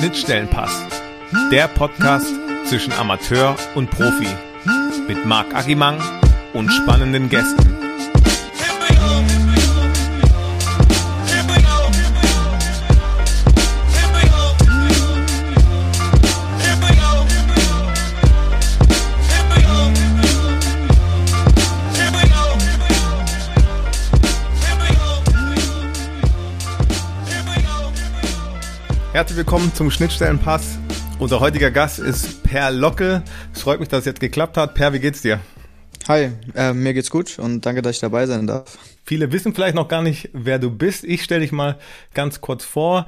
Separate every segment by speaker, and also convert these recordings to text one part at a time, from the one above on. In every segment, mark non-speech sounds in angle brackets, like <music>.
Speaker 1: Schnittstellenpass. Der Podcast zwischen Amateur und Profi. Mit Marc Agimang und spannenden Gästen. Herzlich willkommen zum Schnittstellenpass. Unser heutiger Gast ist Per Locke. Es freut mich, dass es jetzt geklappt hat. Per, wie geht's dir?
Speaker 2: Hi, äh, mir geht's gut und danke, dass ich dabei sein darf.
Speaker 1: Viele wissen vielleicht noch gar nicht, wer du bist. Ich stelle dich mal ganz kurz vor.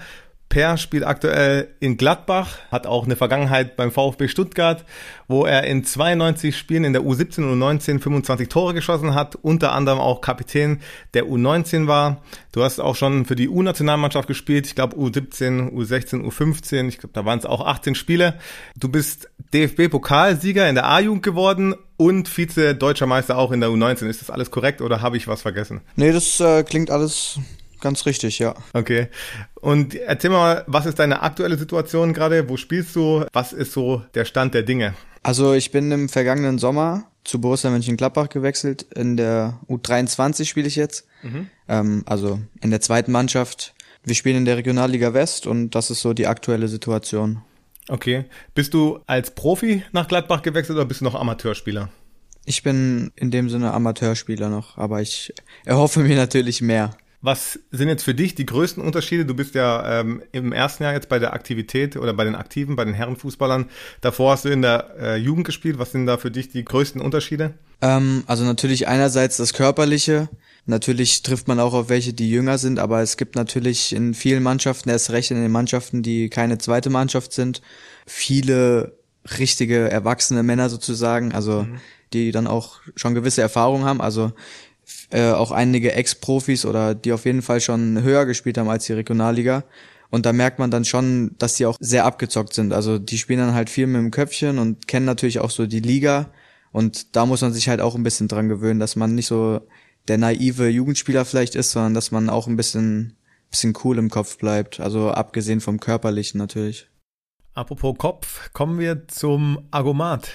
Speaker 1: Per spielt aktuell in Gladbach, hat auch eine Vergangenheit beim VfB Stuttgart, wo er in 92 Spielen in der U17 und U19 25 Tore geschossen hat, unter anderem auch Kapitän der U19 war. Du hast auch schon für die U-Nationalmannschaft gespielt, ich glaube U17, U16, U15, ich glaube, da waren es auch 18 Spiele. Du bist DFB-Pokalsieger in der A-Jugend geworden und Vize-Deutscher Meister auch in der U19. Ist das alles korrekt oder habe ich was vergessen?
Speaker 2: Nee, das äh, klingt alles Ganz richtig, ja.
Speaker 1: Okay. Und erzähl mal, was ist deine aktuelle Situation gerade? Wo spielst du? Was ist so der Stand der Dinge?
Speaker 2: Also ich bin im vergangenen Sommer zu Borussia Mönchengladbach gewechselt. In der U23 spiele ich jetzt. Mhm. Ähm, also in der zweiten Mannschaft. Wir spielen in der Regionalliga West und das ist so die aktuelle Situation.
Speaker 1: Okay. Bist du als Profi nach Gladbach gewechselt oder bist du noch Amateurspieler?
Speaker 2: Ich bin in dem Sinne Amateurspieler noch, aber ich erhoffe mir natürlich mehr.
Speaker 1: Was sind jetzt für dich die größten Unterschiede? Du bist ja ähm, im ersten Jahr jetzt bei der Aktivität oder bei den Aktiven, bei den Herrenfußballern. Davor hast du in der äh, Jugend gespielt. Was sind da für dich die größten Unterschiede?
Speaker 2: Ähm, also natürlich einerseits das Körperliche. Natürlich trifft man auch auf welche, die jünger sind, aber es gibt natürlich in vielen Mannschaften, erst recht in den Mannschaften, die keine zweite Mannschaft sind, viele richtige erwachsene Männer sozusagen, also mhm. die dann auch schon gewisse Erfahrungen haben. Also äh, auch einige Ex-Profis oder die auf jeden Fall schon höher gespielt haben als die Regionalliga. Und da merkt man dann schon, dass die auch sehr abgezockt sind. Also die spielen dann halt viel mit dem Köpfchen und kennen natürlich auch so die Liga. Und da muss man sich halt auch ein bisschen dran gewöhnen, dass man nicht so der naive Jugendspieler vielleicht ist, sondern dass man auch ein bisschen, bisschen cool im Kopf bleibt. Also abgesehen vom Körperlichen natürlich.
Speaker 1: Apropos Kopf, kommen wir zum Argomat.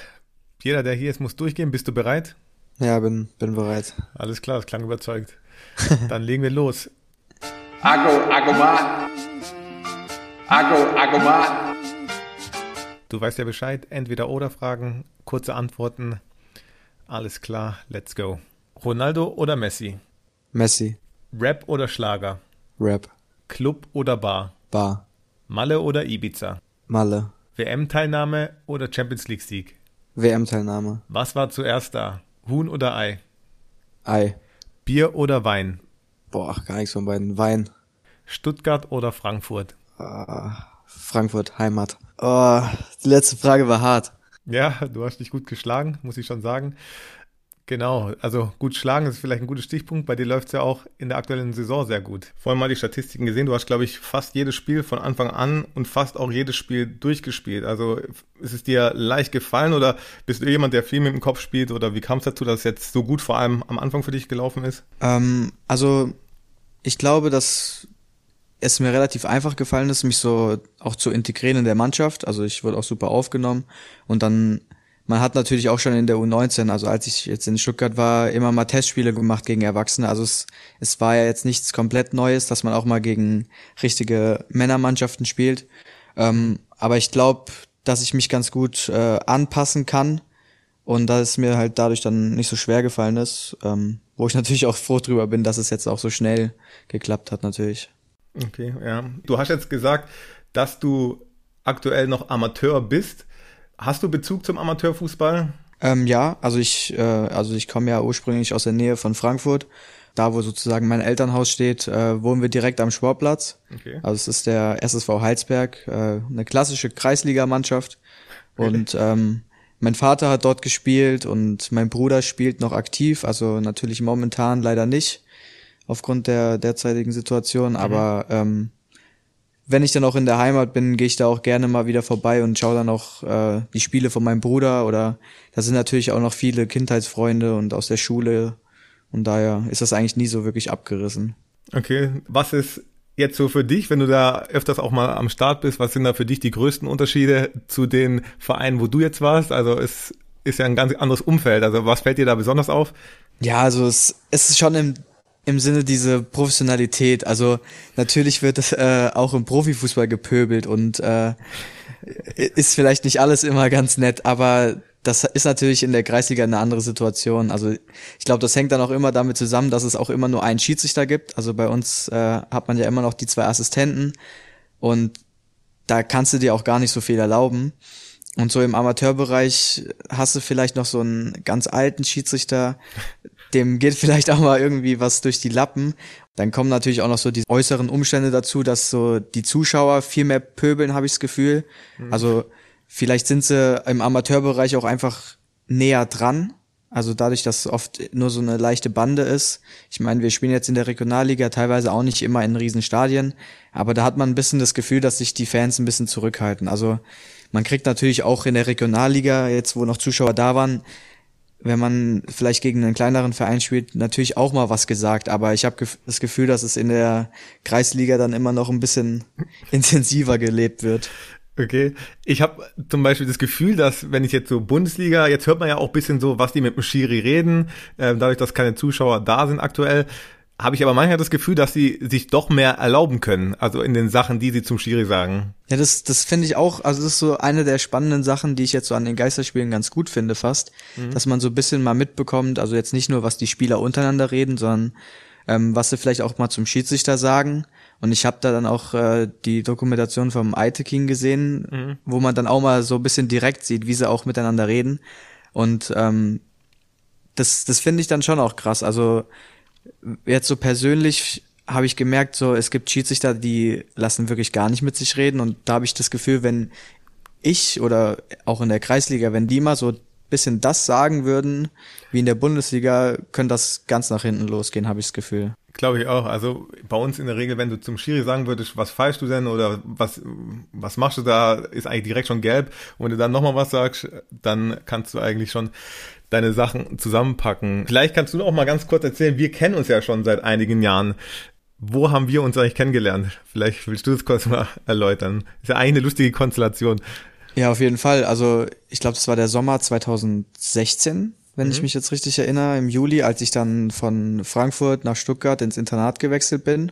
Speaker 1: Jeder, der hier ist, muss durchgehen. Bist du bereit?
Speaker 2: Ja, bin, bin bereit.
Speaker 1: Alles klar, das klang überzeugt. Dann legen wir los.
Speaker 3: Ago, Agomat. Ago, Agomat.
Speaker 1: Du weißt ja Bescheid, entweder oder Fragen, kurze Antworten. Alles klar, let's go. Ronaldo oder Messi?
Speaker 2: Messi.
Speaker 1: Rap oder Schlager?
Speaker 2: Rap.
Speaker 1: Club oder Bar?
Speaker 2: Bar.
Speaker 1: Malle oder Ibiza?
Speaker 2: Malle.
Speaker 1: WM-Teilnahme oder Champions League-Sieg?
Speaker 2: WM-Teilnahme.
Speaker 1: Was war zuerst da? Huhn oder Ei?
Speaker 2: Ei.
Speaker 1: Bier oder Wein?
Speaker 2: Boah, gar nichts von beiden. Wein.
Speaker 1: Stuttgart oder Frankfurt?
Speaker 2: Uh, Frankfurt, Heimat. Oh, die letzte Frage war hart.
Speaker 1: Ja, du hast dich gut geschlagen, muss ich schon sagen. Genau, also gut schlagen ist vielleicht ein guter Stichpunkt. Bei dir läuft es ja auch in der aktuellen Saison sehr gut. Vorhin mal die Statistiken gesehen. Du hast, glaube ich, fast jedes Spiel von Anfang an und fast auch jedes Spiel durchgespielt. Also ist es dir leicht gefallen oder bist du jemand, der viel mit dem Kopf spielt oder wie kam es dazu, dass es jetzt so gut vor allem am Anfang für dich gelaufen ist?
Speaker 2: Ähm, also ich glaube, dass es mir relativ einfach gefallen ist, mich so auch zu integrieren in der Mannschaft. Also ich wurde auch super aufgenommen und dann man hat natürlich auch schon in der U19, also als ich jetzt in Stuttgart war, immer mal Testspiele gemacht gegen Erwachsene. Also es, es war ja jetzt nichts komplett Neues, dass man auch mal gegen richtige Männermannschaften spielt. Ähm, aber ich glaube, dass ich mich ganz gut äh, anpassen kann und dass es mir halt dadurch dann nicht so schwer gefallen ist, ähm, wo ich <laughs> natürlich auch froh drüber bin, dass es jetzt auch so schnell geklappt hat natürlich.
Speaker 1: Okay, ja. Du hast jetzt gesagt, dass du aktuell noch Amateur bist. Hast du Bezug zum Amateurfußball?
Speaker 2: Ähm, ja, also ich, äh, also ich komme ja ursprünglich aus der Nähe von Frankfurt. Da, wo sozusagen mein Elternhaus steht, äh, wohnen wir direkt am Sportplatz. Okay. Also es ist der SSV Heilsberg, äh, eine klassische Kreisligamannschaft. Really? Und ähm, mein Vater hat dort gespielt und mein Bruder spielt noch aktiv, also natürlich momentan leider nicht aufgrund der derzeitigen Situation, mhm. aber ähm, wenn ich dann auch in der Heimat bin, gehe ich da auch gerne mal wieder vorbei und schaue dann auch äh, die Spiele von meinem Bruder oder da sind natürlich auch noch viele Kindheitsfreunde und aus der Schule und daher ist das eigentlich nie so wirklich abgerissen.
Speaker 1: Okay, was ist Jetzt so für dich, wenn du da öfters auch mal am Start bist, was sind da für dich die größten Unterschiede zu den Vereinen, wo du jetzt warst? Also es ist ja ein ganz anderes Umfeld. Also was fällt dir da besonders auf?
Speaker 2: Ja, also es, es ist schon im, im Sinne diese Professionalität. Also natürlich wird es äh, auch im Profifußball gepöbelt und äh, ist vielleicht nicht alles immer ganz nett, aber das ist natürlich in der Kreisliga eine andere Situation. Also ich glaube, das hängt dann auch immer damit zusammen, dass es auch immer nur einen Schiedsrichter gibt. Also bei uns äh, hat man ja immer noch die zwei Assistenten und da kannst du dir auch gar nicht so viel erlauben. Und so im Amateurbereich hast du vielleicht noch so einen ganz alten Schiedsrichter, dem geht vielleicht auch mal irgendwie was durch die Lappen. Dann kommen natürlich auch noch so die äußeren Umstände dazu, dass so die Zuschauer viel mehr pöbeln, habe ich das Gefühl. Mhm. Also Vielleicht sind sie im Amateurbereich auch einfach näher dran. Also dadurch, dass oft nur so eine leichte Bande ist. Ich meine, wir spielen jetzt in der Regionalliga teilweise auch nicht immer in Riesenstadien, aber da hat man ein bisschen das Gefühl, dass sich die Fans ein bisschen zurückhalten. Also man kriegt natürlich auch in der Regionalliga, jetzt wo noch Zuschauer da waren, wenn man vielleicht gegen einen kleineren Verein spielt, natürlich auch mal was gesagt. Aber ich habe das Gefühl, dass es in der Kreisliga dann immer noch ein bisschen <laughs> intensiver gelebt wird.
Speaker 1: Okay. Ich habe zum Beispiel das Gefühl, dass wenn ich jetzt so Bundesliga, jetzt hört man ja auch bisschen so, was die mit dem Schiri reden, äh, dadurch, dass keine Zuschauer da sind aktuell, habe ich aber manchmal das Gefühl, dass sie sich doch mehr erlauben können, also in den Sachen, die sie zum Schiri sagen.
Speaker 2: Ja, das, das finde ich auch, also das ist so eine der spannenden Sachen, die ich jetzt so an den Geisterspielen ganz gut finde fast, mhm. dass man so ein bisschen mal mitbekommt, also jetzt nicht nur, was die Spieler untereinander reden, sondern ähm, was sie vielleicht auch mal zum Schiedsrichter sagen und ich habe da dann auch äh, die Dokumentation vom Aite King gesehen, mhm. wo man dann auch mal so ein bisschen direkt sieht, wie sie auch miteinander reden. Und ähm, das, das finde ich dann schon auch krass. Also jetzt so persönlich habe ich gemerkt, so es gibt Schiedsrichter, die lassen wirklich gar nicht mit sich reden. Und da habe ich das Gefühl, wenn ich oder auch in der Kreisliga, wenn die mal so bisschen das sagen würden, wie in der Bundesliga, könnte das ganz nach hinten losgehen, habe ich das Gefühl.
Speaker 1: Glaube ich auch. Also bei uns in der Regel, wenn du zum Schiri sagen würdest, was falschst du denn oder was, was machst du da, ist eigentlich direkt schon gelb. Und wenn du dann nochmal was sagst, dann kannst du eigentlich schon deine Sachen zusammenpacken. Vielleicht kannst du auch mal ganz kurz erzählen, wir kennen uns ja schon seit einigen Jahren. Wo haben wir uns eigentlich kennengelernt? Vielleicht willst du das kurz mal erläutern. Ist ja eigentlich eine lustige Konstellation.
Speaker 2: Ja, auf jeden Fall. Also ich glaube, das war der Sommer 2016 wenn mhm. ich mich jetzt richtig erinnere, im Juli, als ich dann von Frankfurt nach Stuttgart ins Internat gewechselt bin.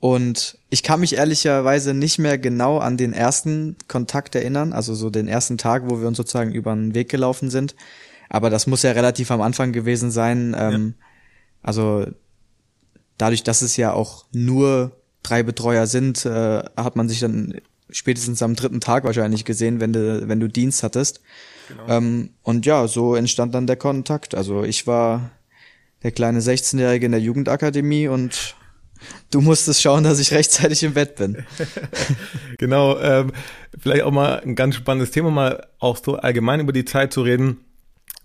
Speaker 2: Und ich kann mich ehrlicherweise nicht mehr genau an den ersten Kontakt erinnern, also so den ersten Tag, wo wir uns sozusagen über den Weg gelaufen sind. Aber das muss ja relativ am Anfang gewesen sein. Ähm, ja. Also dadurch, dass es ja auch nur drei Betreuer sind, äh, hat man sich dann spätestens am dritten Tag wahrscheinlich gesehen, wenn du, wenn du Dienst hattest. Genau. Ähm, und ja, so entstand dann der Kontakt. Also ich war der kleine 16-Jährige in der Jugendakademie und du musstest schauen, dass ich rechtzeitig im Bett bin. <laughs>
Speaker 1: genau, ähm, vielleicht auch mal ein ganz spannendes Thema, mal auch so allgemein über die Zeit zu reden.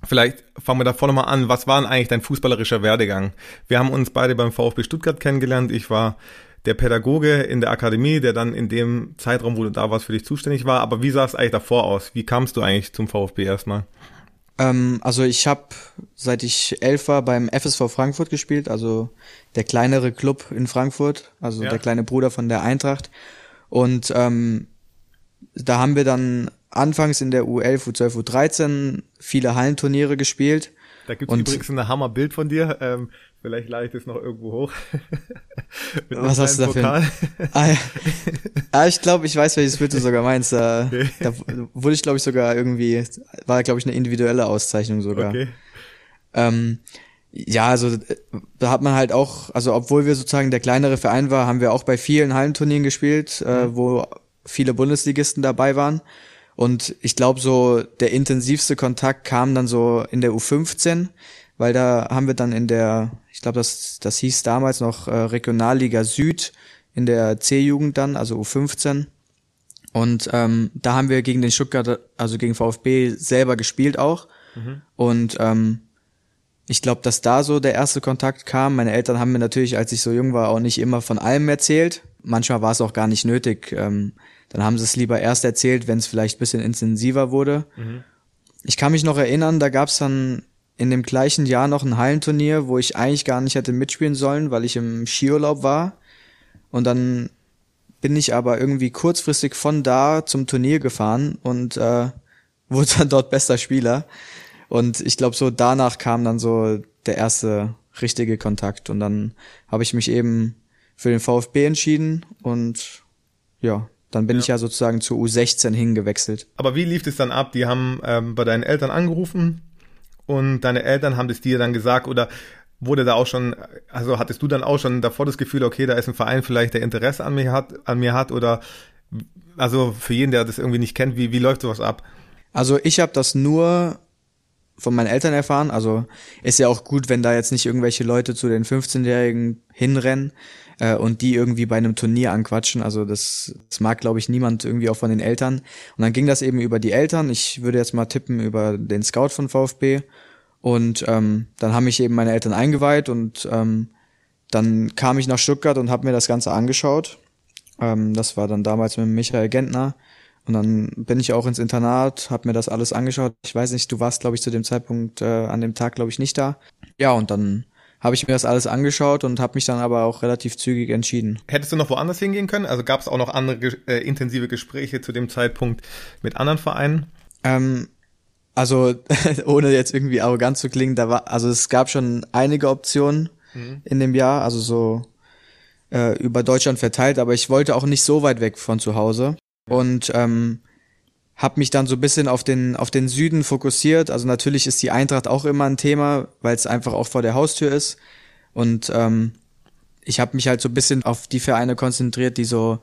Speaker 1: Vielleicht fangen wir da vorne mal an. Was war denn eigentlich dein fußballerischer Werdegang? Wir haben uns beide beim VfB Stuttgart kennengelernt. Ich war der Pädagoge in der Akademie, der dann in dem Zeitraum, wo du da warst, für dich zuständig war. Aber wie sah es eigentlich davor aus? Wie kamst du eigentlich zum VfB erstmal?
Speaker 2: Ähm, also ich habe, seit ich elf war, beim FSV Frankfurt gespielt, also der kleinere Club in Frankfurt, also ja. der kleine Bruder von der Eintracht. Und ähm, da haben wir dann anfangs in der U11, U12, U13 viele Hallenturniere gespielt.
Speaker 1: Da gibt es übrigens ein Hammerbild von dir. Ähm, Vielleicht lade ich das noch irgendwo hoch. <laughs>
Speaker 2: Was hast du da für ein... ah, ja. <laughs> ah, ich glaube, ich weiß, welches Bild du sogar meinst. Da, okay. da wurde ich, glaube ich, sogar irgendwie, war, glaube ich, eine individuelle Auszeichnung sogar. Okay. Ähm, ja, also da hat man halt auch, also obwohl wir sozusagen der kleinere Verein war, haben wir auch bei vielen Hallenturnieren gespielt, äh, mhm. äh, wo viele Bundesligisten dabei waren. Und ich glaube, so der intensivste Kontakt kam dann so in der U15 weil da haben wir dann in der, ich glaube, das, das hieß damals noch äh, Regionalliga Süd in der C-Jugend dann, also U15. Und ähm, da haben wir gegen den Stuttgart, also gegen VfB selber gespielt auch. Mhm. Und ähm, ich glaube, dass da so der erste Kontakt kam. Meine Eltern haben mir natürlich, als ich so jung war, auch nicht immer von allem erzählt. Manchmal war es auch gar nicht nötig. Ähm, dann haben sie es lieber erst erzählt, wenn es vielleicht ein bisschen intensiver wurde. Mhm. Ich kann mich noch erinnern, da gab es dann in dem gleichen Jahr noch ein Hallenturnier, wo ich eigentlich gar nicht hätte mitspielen sollen, weil ich im Skiurlaub war. Und dann bin ich aber irgendwie kurzfristig von da zum Turnier gefahren und äh, <laughs> wurde dann dort bester Spieler. Und ich glaube, so danach kam dann so der erste richtige Kontakt. Und dann habe ich mich eben für den VfB entschieden und ja, dann bin ja. ich ja sozusagen zu U16 hingewechselt.
Speaker 1: Aber wie lief es dann ab? Die haben ähm, bei deinen Eltern angerufen und deine Eltern haben das dir dann gesagt oder wurde da auch schon, also hattest du dann auch schon davor das Gefühl, okay, da ist ein Verein vielleicht, der Interesse an mir hat, an mir hat oder also für jeden, der das irgendwie nicht kennt, wie, wie läuft sowas ab?
Speaker 2: Also ich habe das nur von meinen Eltern erfahren. Also ist ja auch gut, wenn da jetzt nicht irgendwelche Leute zu den 15-Jährigen hinrennen äh, und die irgendwie bei einem Turnier anquatschen. Also das, das mag, glaube ich, niemand irgendwie auch von den Eltern. Und dann ging das eben über die Eltern. Ich würde jetzt mal tippen über den Scout von VfB. Und ähm, dann haben mich eben meine Eltern eingeweiht und ähm, dann kam ich nach Stuttgart und habe mir das Ganze angeschaut. Ähm, das war dann damals mit Michael Gentner. Und dann bin ich auch ins Internat, habe mir das alles angeschaut. Ich weiß nicht, du warst, glaube ich, zu dem Zeitpunkt äh, an dem Tag, glaube ich, nicht da. Ja, und dann habe ich mir das alles angeschaut und habe mich dann aber auch relativ zügig entschieden.
Speaker 1: Hättest du noch woanders hingehen können? Also gab es auch noch andere äh, intensive Gespräche zu dem Zeitpunkt mit anderen Vereinen?
Speaker 2: Ähm, also <laughs> ohne jetzt irgendwie arrogant zu klingen, da war, also es gab schon einige Optionen mhm. in dem Jahr, also so äh, über Deutschland verteilt, aber ich wollte auch nicht so weit weg von zu Hause und ähm, habe mich dann so ein bisschen auf den auf den Süden fokussiert. Also natürlich ist die Eintracht auch immer ein Thema, weil es einfach auch vor der Haustür ist. Und ähm, ich habe mich halt so ein bisschen auf die Vereine konzentriert, die so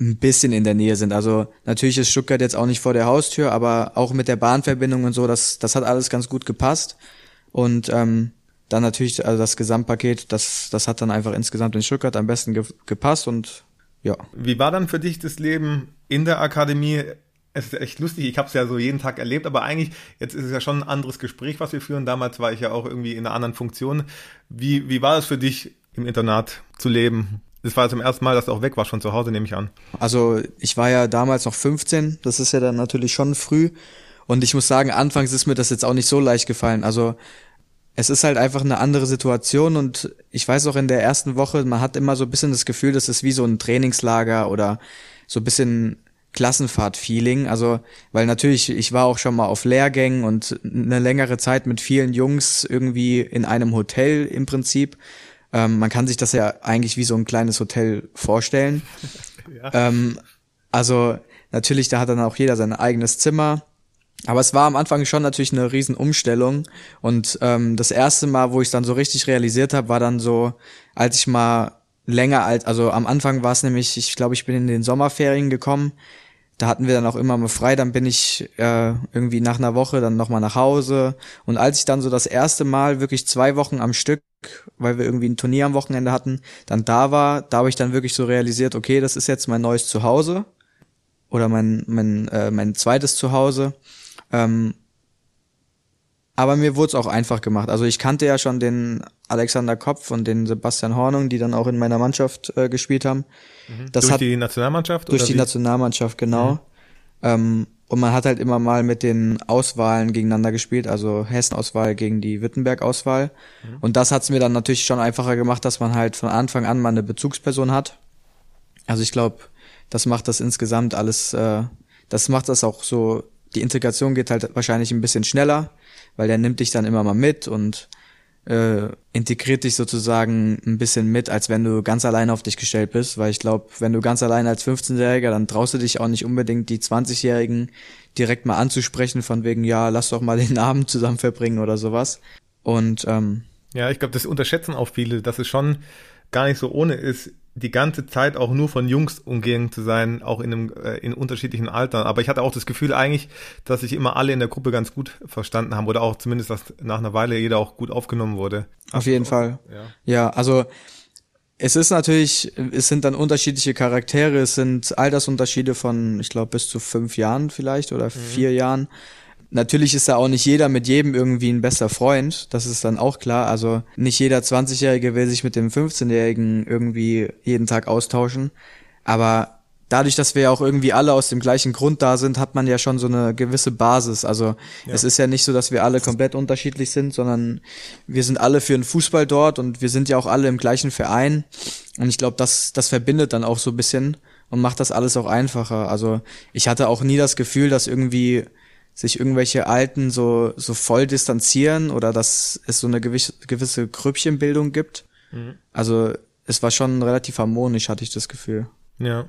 Speaker 2: ein bisschen in der Nähe sind. Also natürlich ist Stuttgart jetzt auch nicht vor der Haustür, aber auch mit der Bahnverbindung und so, das, das hat alles ganz gut gepasst. Und ähm, dann natürlich, also das Gesamtpaket, das, das hat dann einfach insgesamt in Stuttgart am besten ge gepasst und ja.
Speaker 1: Wie war dann für dich das Leben in der Akademie? Es ist echt lustig, ich habe es ja so jeden Tag erlebt, aber eigentlich, jetzt ist es ja schon ein anderes Gespräch, was wir führen. Damals war ich ja auch irgendwie in einer anderen Funktion. Wie, wie war es für dich, im Internat zu leben? Das war zum ersten Mal, dass du auch weg warst von zu Hause, nehme ich an.
Speaker 2: Also ich war ja damals noch 15, das ist ja dann natürlich schon früh. Und ich muss sagen, anfangs ist mir das jetzt auch nicht so leicht gefallen. Also es ist halt einfach eine andere Situation und ich weiß auch in der ersten Woche, man hat immer so ein bisschen das Gefühl, das ist wie so ein Trainingslager oder so ein bisschen Klassenfahrt-Feeling. Also, weil natürlich, ich war auch schon mal auf Lehrgängen und eine längere Zeit mit vielen Jungs irgendwie in einem Hotel im Prinzip. Ähm, man kann sich das ja eigentlich wie so ein kleines Hotel vorstellen. <laughs> ja. ähm, also natürlich, da hat dann auch jeder sein eigenes Zimmer. Aber es war am Anfang schon natürlich eine Riesenumstellung. Und ähm, das erste Mal, wo ich dann so richtig realisiert habe, war dann so, als ich mal länger als, also am Anfang war es nämlich, ich glaube, ich bin in den Sommerferien gekommen. Da hatten wir dann auch immer mal frei, dann bin ich äh, irgendwie nach einer Woche dann nochmal nach Hause. Und als ich dann so das erste Mal wirklich zwei Wochen am Stück, weil wir irgendwie ein Turnier am Wochenende hatten, dann da war, da habe ich dann wirklich so realisiert, okay, das ist jetzt mein neues Zuhause oder mein, mein, äh, mein zweites Zuhause. Ähm, aber mir wurde es auch einfach gemacht. Also ich kannte ja schon den Alexander Kopf und den Sebastian Hornung, die dann auch in meiner Mannschaft äh, gespielt haben.
Speaker 1: Mhm. Das durch hat, die Nationalmannschaft?
Speaker 2: Durch die wie? Nationalmannschaft, genau. Mhm. Ähm, und man hat halt immer mal mit den Auswahlen gegeneinander gespielt, also Hessen-Auswahl gegen die Wittenberg-Auswahl. Mhm. Und das hat es mir dann natürlich schon einfacher gemacht, dass man halt von Anfang an mal eine Bezugsperson hat. Also ich glaube, das macht das insgesamt alles, äh, das macht das auch so die Integration geht halt wahrscheinlich ein bisschen schneller, weil der nimmt dich dann immer mal mit und äh, integriert dich sozusagen ein bisschen mit, als wenn du ganz allein auf dich gestellt bist, weil ich glaube, wenn du ganz allein als 15-Jähriger, dann traust du dich auch nicht unbedingt die 20-Jährigen direkt mal anzusprechen von wegen, ja, lass doch mal den <laughs> Abend zusammen verbringen oder sowas. Und ähm,
Speaker 1: ja, ich glaube, das unterschätzen auch viele, dass es schon gar nicht so ohne ist, die ganze Zeit auch nur von Jungs umgehen zu sein, auch in einem äh, in unterschiedlichen Altern. Aber ich hatte auch das Gefühl eigentlich, dass sich immer alle in der Gruppe ganz gut verstanden haben oder auch zumindest, dass nach einer Weile jeder auch gut aufgenommen wurde.
Speaker 2: Auf jeden auch, Fall. Ja. ja, also es ist natürlich, es sind dann unterschiedliche Charaktere, es sind Altersunterschiede von, ich glaube, bis zu fünf Jahren vielleicht oder mhm. vier Jahren. Natürlich ist da auch nicht jeder mit jedem irgendwie ein bester Freund, das ist dann auch klar. Also nicht jeder 20-Jährige will sich mit dem 15-Jährigen irgendwie jeden Tag austauschen. Aber dadurch, dass wir ja auch irgendwie alle aus dem gleichen Grund da sind, hat man ja schon so eine gewisse Basis. Also ja. es ist ja nicht so, dass wir alle komplett unterschiedlich sind, sondern wir sind alle für den Fußball dort und wir sind ja auch alle im gleichen Verein. Und ich glaube, das, das verbindet dann auch so ein bisschen und macht das alles auch einfacher. Also ich hatte auch nie das Gefühl, dass irgendwie sich irgendwelche Alten so, so voll distanzieren oder dass es so eine gewisse, gewisse Grüppchenbildung gibt. Mhm. Also es war schon relativ harmonisch, hatte ich das Gefühl.
Speaker 1: Ja.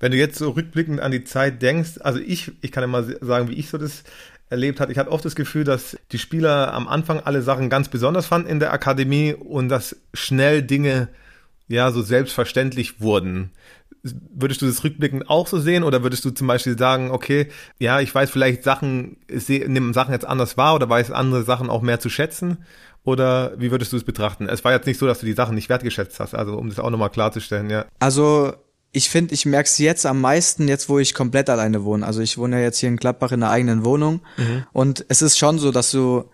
Speaker 1: Wenn du jetzt so rückblickend an die Zeit denkst, also ich, ich kann ja mal sagen, wie ich so das erlebt habe. Ich hatte oft das Gefühl, dass die Spieler am Anfang alle Sachen ganz besonders fanden in der Akademie und dass schnell Dinge ja so selbstverständlich wurden. Würdest du das rückblickend auch so sehen oder würdest du zum Beispiel sagen, okay, ja, ich weiß vielleicht Sachen, nehme Sachen jetzt anders wahr oder weiß andere Sachen auch mehr zu schätzen? Oder wie würdest du es betrachten? Es war jetzt nicht so, dass du die Sachen nicht wertgeschätzt hast, also um das auch nochmal klarzustellen, ja.
Speaker 2: Also ich finde, ich merke es jetzt am meisten, jetzt wo ich komplett alleine wohne. Also ich wohne ja jetzt hier in Gladbach in einer eigenen Wohnung. Mhm. Und es ist schon so, dass du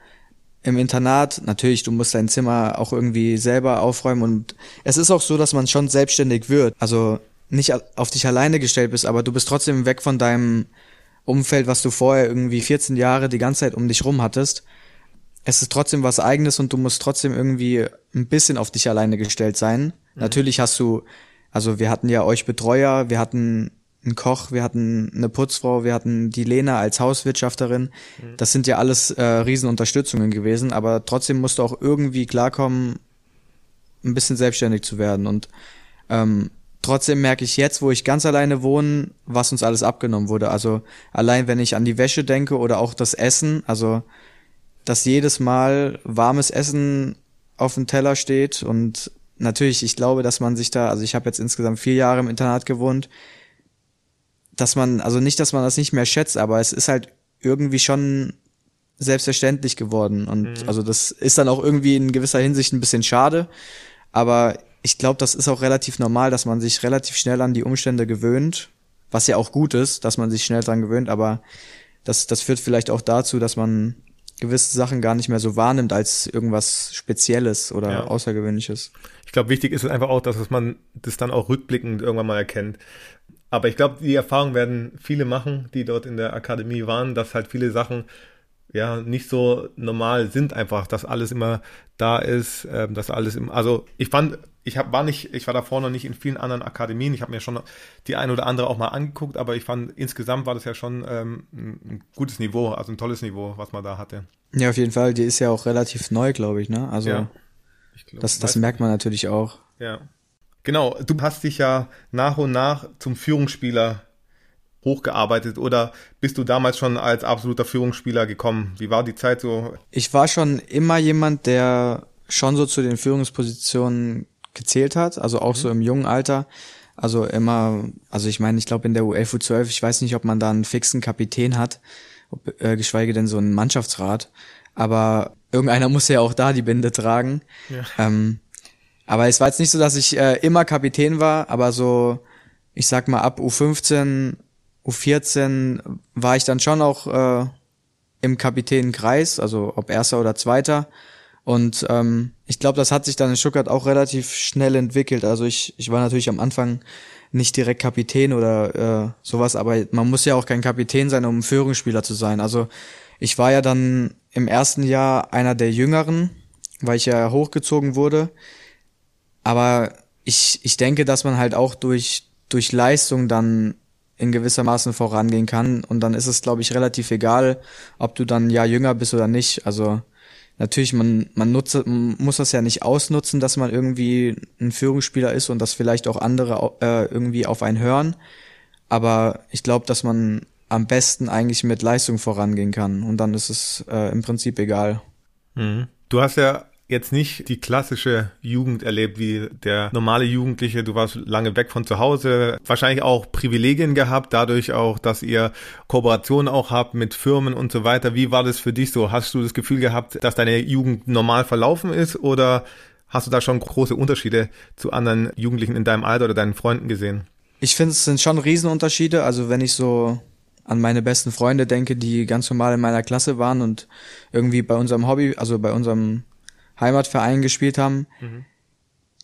Speaker 2: im Internat, natürlich, du musst dein Zimmer auch irgendwie selber aufräumen und es ist auch so, dass man schon selbstständig wird. Also nicht auf dich alleine gestellt bist, aber du bist trotzdem weg von deinem Umfeld, was du vorher irgendwie 14 Jahre die ganze Zeit um dich rum hattest. Es ist trotzdem was eigenes und du musst trotzdem irgendwie ein bisschen auf dich alleine gestellt sein. Mhm. Natürlich hast du also wir hatten ja euch Betreuer, wir hatten einen Koch, wir hatten eine Putzfrau, wir hatten die Lena als Hauswirtschafterin. Mhm. Das sind ja alles äh, Riesenunterstützungen gewesen, aber trotzdem musst du auch irgendwie klarkommen, ein bisschen selbstständig zu werden. Und ähm, trotzdem merke ich jetzt, wo ich ganz alleine wohne, was uns alles abgenommen wurde. Also allein wenn ich an die Wäsche denke oder auch das Essen, also dass jedes Mal warmes Essen auf dem Teller steht und natürlich, ich glaube, dass man sich da, also ich habe jetzt insgesamt vier Jahre im Internat gewohnt, dass man, also nicht, dass man das nicht mehr schätzt, aber es ist halt irgendwie schon selbstverständlich geworden. Und mhm. also das ist dann auch irgendwie in gewisser Hinsicht ein bisschen schade. Aber ich glaube, das ist auch relativ normal, dass man sich relativ schnell an die Umstände gewöhnt, was ja auch gut ist, dass man sich schnell dran gewöhnt, aber das, das führt vielleicht auch dazu, dass man gewisse Sachen gar nicht mehr so wahrnimmt als irgendwas Spezielles oder ja. Außergewöhnliches.
Speaker 1: Ich glaube, wichtig ist es einfach auch, dass man das dann auch rückblickend irgendwann mal erkennt. Aber ich glaube, die Erfahrung werden viele machen, die dort in der Akademie waren, dass halt viele Sachen ja nicht so normal sind einfach, dass alles immer da ist, äh, dass alles im, also ich fand, ich hab, war nicht, ich war davor noch nicht in vielen anderen Akademien, ich habe mir schon die ein oder andere auch mal angeguckt, aber ich fand insgesamt war das ja schon ähm, ein gutes Niveau, also ein tolles Niveau, was man da hatte.
Speaker 2: Ja, auf jeden Fall, die ist ja auch relativ neu, glaube ich, ne? Also ja, glaub, das, das merkt man natürlich auch.
Speaker 1: Ja. Genau, du hast dich ja nach und nach zum Führungsspieler hochgearbeitet oder bist du damals schon als absoluter Führungsspieler gekommen? Wie war die Zeit so?
Speaker 2: Ich war schon immer jemand, der schon so zu den Führungspositionen gezählt hat, also auch mhm. so im jungen Alter. Also immer, also ich meine, ich glaube in der U11, U12, ich weiß nicht, ob man da einen fixen Kapitän hat, ob, äh, geschweige denn so einen Mannschaftsrat. Aber irgendeiner muss ja auch da die Binde tragen. Ja. Ähm, aber es war jetzt nicht so, dass ich äh, immer Kapitän war, aber so, ich sag mal, ab U15 U14 war ich dann schon auch äh, im Kapitänenkreis, also ob erster oder zweiter. Und ähm, ich glaube, das hat sich dann in Stuttgart auch relativ schnell entwickelt. Also ich, ich war natürlich am Anfang nicht direkt Kapitän oder äh, sowas, aber man muss ja auch kein Kapitän sein, um Führungsspieler zu sein. Also ich war ja dann im ersten Jahr einer der Jüngeren, weil ich ja hochgezogen wurde. Aber ich, ich denke, dass man halt auch durch, durch Leistung dann in gewisser Maßen vorangehen kann. Und dann ist es, glaube ich, relativ egal, ob du dann ja jünger bist oder nicht. Also natürlich, man, man, nutze, muss das ja nicht ausnutzen, dass man irgendwie ein Führungsspieler ist und dass vielleicht auch andere äh, irgendwie auf einen hören. Aber ich glaube, dass man am besten eigentlich mit Leistung vorangehen kann. Und dann ist es äh, im Prinzip egal.
Speaker 1: Mhm. Du hast ja jetzt nicht die klassische Jugend erlebt wie der normale Jugendliche. Du warst lange weg von zu Hause, wahrscheinlich auch Privilegien gehabt, dadurch auch, dass ihr Kooperationen auch habt mit Firmen und so weiter. Wie war das für dich so? Hast du das Gefühl gehabt, dass deine Jugend normal verlaufen ist oder hast du da schon große Unterschiede zu anderen Jugendlichen in deinem Alter oder deinen Freunden gesehen?
Speaker 2: Ich finde, es sind schon Riesenunterschiede. Also wenn ich so an meine besten Freunde denke, die ganz normal in meiner Klasse waren und irgendwie bei unserem Hobby, also bei unserem Heimatverein gespielt haben, mhm.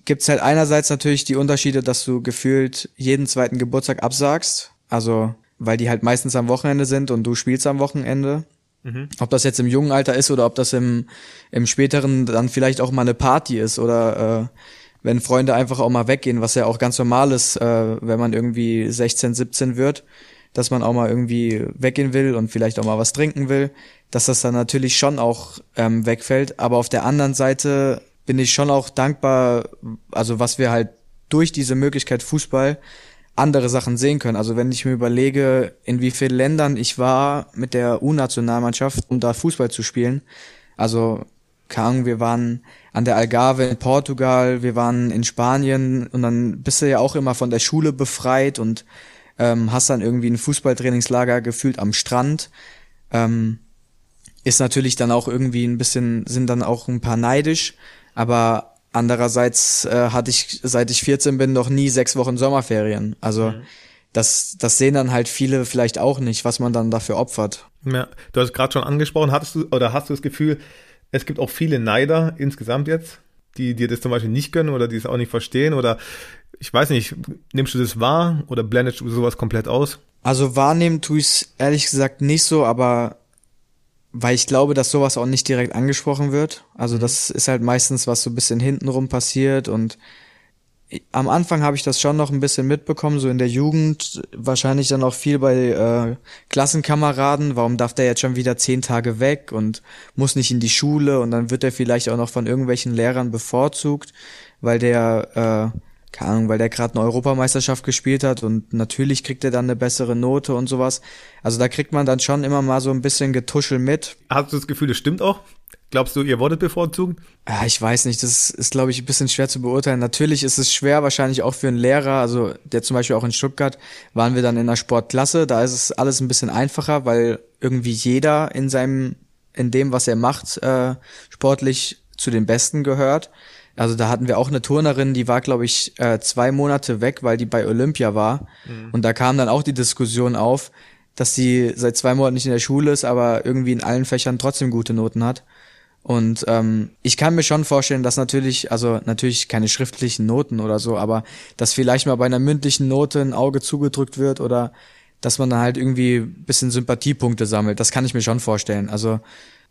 Speaker 2: gibt's halt einerseits natürlich die Unterschiede, dass du gefühlt jeden zweiten Geburtstag absagst. Also, weil die halt meistens am Wochenende sind und du spielst am Wochenende. Mhm. Ob das jetzt im jungen Alter ist oder ob das im, im späteren dann vielleicht auch mal eine Party ist oder äh, wenn Freunde einfach auch mal weggehen, was ja auch ganz normal ist, äh, wenn man irgendwie 16, 17 wird, dass man auch mal irgendwie weggehen will und vielleicht auch mal was trinken will, dass das dann natürlich schon auch ähm, wegfällt. Aber auf der anderen Seite bin ich schon auch dankbar, also was wir halt durch diese Möglichkeit Fußball andere Sachen sehen können. Also wenn ich mir überlege, in wie vielen Ländern ich war mit der U-Nationalmannschaft, um da Fußball zu spielen. Also, keine wir waren an der Algarve in Portugal, wir waren in Spanien und dann bist du ja auch immer von der Schule befreit und ähm, hast dann irgendwie ein Fußballtrainingslager gefühlt am Strand. Ähm, ist natürlich dann auch irgendwie ein bisschen, sind dann auch ein paar neidisch, aber andererseits äh, hatte ich, seit ich 14 bin, noch nie sechs Wochen Sommerferien. Also mhm. das, das sehen dann halt viele vielleicht auch nicht, was man dann dafür opfert.
Speaker 1: Ja, du hast gerade schon angesprochen, hattest du oder hast du das Gefühl, es gibt auch viele Neider insgesamt jetzt, die dir das zum Beispiel nicht gönnen oder die es auch nicht verstehen oder ich weiß nicht, nimmst du das wahr oder blendest du sowas komplett aus?
Speaker 2: Also wahrnehmen tue ich es ehrlich gesagt nicht so, aber weil ich glaube, dass sowas auch nicht direkt angesprochen wird. Also mhm. das ist halt meistens, was so ein bisschen hintenrum passiert und am Anfang habe ich das schon noch ein bisschen mitbekommen, so in der Jugend, wahrscheinlich dann auch viel bei äh, Klassenkameraden, warum darf der jetzt schon wieder zehn Tage weg und muss nicht in die Schule und dann wird er vielleicht auch noch von irgendwelchen Lehrern bevorzugt, weil der äh, keine Ahnung, weil der gerade eine Europameisterschaft gespielt hat und natürlich kriegt er dann eine bessere Note und sowas. Also da kriegt man dann schon immer mal so ein bisschen Getuschel mit.
Speaker 1: Hast du das Gefühl, das stimmt auch? Glaubst du, ihr wurdet bevorzugt?
Speaker 2: Ja, ich weiß nicht, das ist, glaube ich, ein bisschen schwer zu beurteilen. Natürlich ist es schwer, wahrscheinlich auch für einen Lehrer, also der zum Beispiel auch in Stuttgart, waren wir dann in der Sportklasse, da ist es alles ein bisschen einfacher, weil irgendwie jeder in seinem, in dem, was er macht, äh, sportlich zu den Besten gehört. Also da hatten wir auch eine Turnerin, die war, glaube ich, äh, zwei Monate weg, weil die bei Olympia war. Mhm. Und da kam dann auch die Diskussion auf, dass sie seit zwei Monaten nicht in der Schule ist, aber irgendwie in allen Fächern trotzdem gute Noten hat. Und ähm, ich kann mir schon vorstellen, dass natürlich, also natürlich keine schriftlichen Noten oder so, aber dass vielleicht mal bei einer mündlichen Note ein Auge zugedrückt wird oder dass man dann halt irgendwie bisschen Sympathiepunkte sammelt. Das kann ich mir schon vorstellen. Also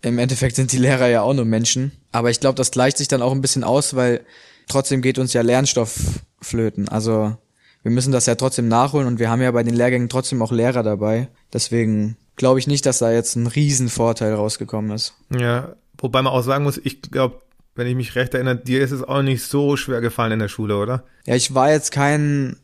Speaker 2: im Endeffekt sind die Lehrer ja auch nur Menschen. Aber ich glaube, das gleicht sich dann auch ein bisschen aus, weil trotzdem geht uns ja Lernstoff flöten. Also wir müssen das ja trotzdem nachholen und wir haben ja bei den Lehrgängen trotzdem auch Lehrer dabei. Deswegen glaube ich nicht, dass da jetzt ein Riesenvorteil rausgekommen ist.
Speaker 1: Ja, wobei man auch sagen muss, ich glaube, wenn ich mich recht erinnere, dir ist es auch nicht so schwer gefallen in der Schule, oder?
Speaker 2: Ja, ich war jetzt kein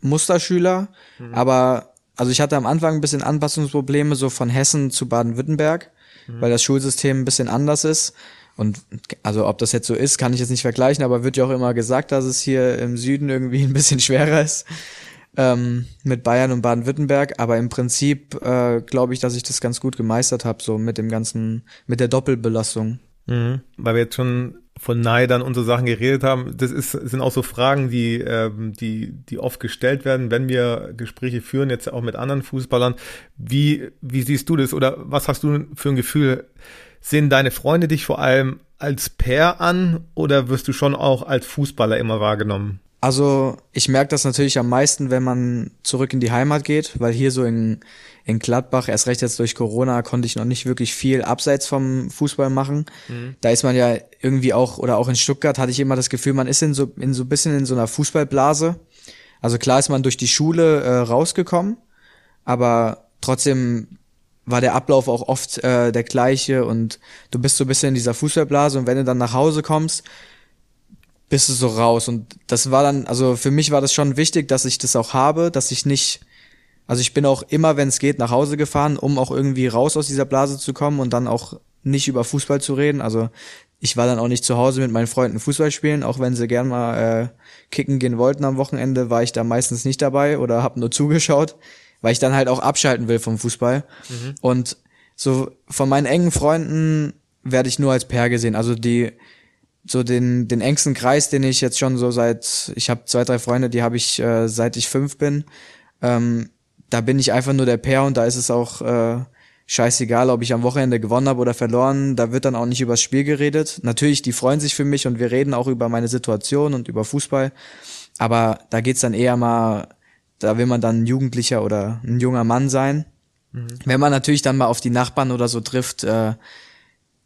Speaker 2: Musterschüler, mhm. aber also ich hatte am Anfang ein bisschen Anpassungsprobleme so von Hessen zu Baden-Württemberg mhm. weil das Schulsystem ein bisschen anders ist. Und also ob das jetzt so ist, kann ich jetzt nicht vergleichen, aber wird ja auch immer gesagt, dass es hier im Süden irgendwie ein bisschen schwerer ist ähm, mit Bayern und Baden-Württemberg. Aber im Prinzip äh, glaube ich, dass ich das ganz gut gemeistert habe, so mit dem ganzen, mit der Doppelbelastung.
Speaker 1: Mhm. Weil wir jetzt schon von Neidern und so Sachen geredet haben, das ist, sind auch so Fragen, die, ähm, die, die oft gestellt werden, wenn wir Gespräche führen, jetzt auch mit anderen Fußballern. Wie, wie siehst du das oder was hast du für ein Gefühl? Sehen deine Freunde dich vor allem als Pair an oder wirst du schon auch als Fußballer immer wahrgenommen?
Speaker 2: Also ich merke das natürlich am meisten, wenn man zurück in die Heimat geht, weil hier so in, in Gladbach, erst recht jetzt durch Corona, konnte ich noch nicht wirklich viel abseits vom Fußball machen. Mhm. Da ist man ja irgendwie auch, oder auch in Stuttgart hatte ich immer das Gefühl, man ist in so, in so ein bisschen in so einer Fußballblase. Also klar ist man durch die Schule äh, rausgekommen, aber trotzdem war der Ablauf auch oft äh, der gleiche und du bist so ein bisschen in dieser Fußballblase und wenn du dann nach Hause kommst, bist du so raus. Und das war dann, also für mich war das schon wichtig, dass ich das auch habe, dass ich nicht, also ich bin auch immer, wenn es geht, nach Hause gefahren, um auch irgendwie raus aus dieser Blase zu kommen und dann auch nicht über Fußball zu reden. Also ich war dann auch nicht zu Hause mit meinen Freunden Fußball spielen, auch wenn sie gern mal äh, kicken gehen wollten am Wochenende, war ich da meistens nicht dabei oder habe nur zugeschaut, weil ich dann halt auch abschalten will vom Fußball. Mhm. Und so von meinen engen Freunden werde ich nur als Pair gesehen. Also die so den, den engsten Kreis, den ich jetzt schon so seit, ich habe zwei, drei Freunde, die habe ich äh, seit ich fünf bin. Ähm, da bin ich einfach nur der Pair und da ist es auch, äh, scheißegal, ob ich am Wochenende gewonnen habe oder verloren, da wird dann auch nicht übers Spiel geredet. Natürlich, die freuen sich für mich und wir reden auch über meine Situation und über Fußball. Aber da geht's dann eher mal, da will man dann ein Jugendlicher oder ein junger Mann sein. Mhm. Wenn man natürlich dann mal auf die Nachbarn oder so trifft, äh,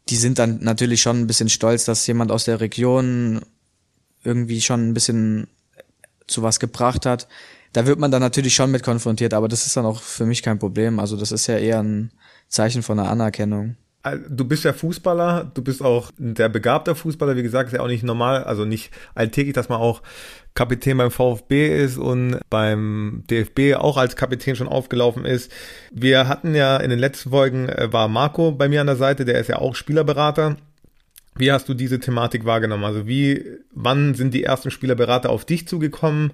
Speaker 2: die sind dann natürlich schon ein bisschen stolz, dass jemand aus der Region irgendwie schon ein bisschen zu was gebracht hat. Da wird man dann natürlich schon mit konfrontiert, aber das ist dann auch für mich kein Problem. Also das ist ja eher ein Zeichen von einer Anerkennung.
Speaker 1: Du bist ja Fußballer, du bist auch der begabter Fußballer, wie gesagt, ist ja auch nicht normal, also nicht alltäglich, dass man auch Kapitän beim VfB ist und beim DFB auch als Kapitän schon aufgelaufen ist. Wir hatten ja in den letzten Folgen, äh, war Marco bei mir an der Seite, der ist ja auch Spielerberater. Wie hast du diese Thematik wahrgenommen? Also wie, wann sind die ersten Spielerberater auf dich zugekommen?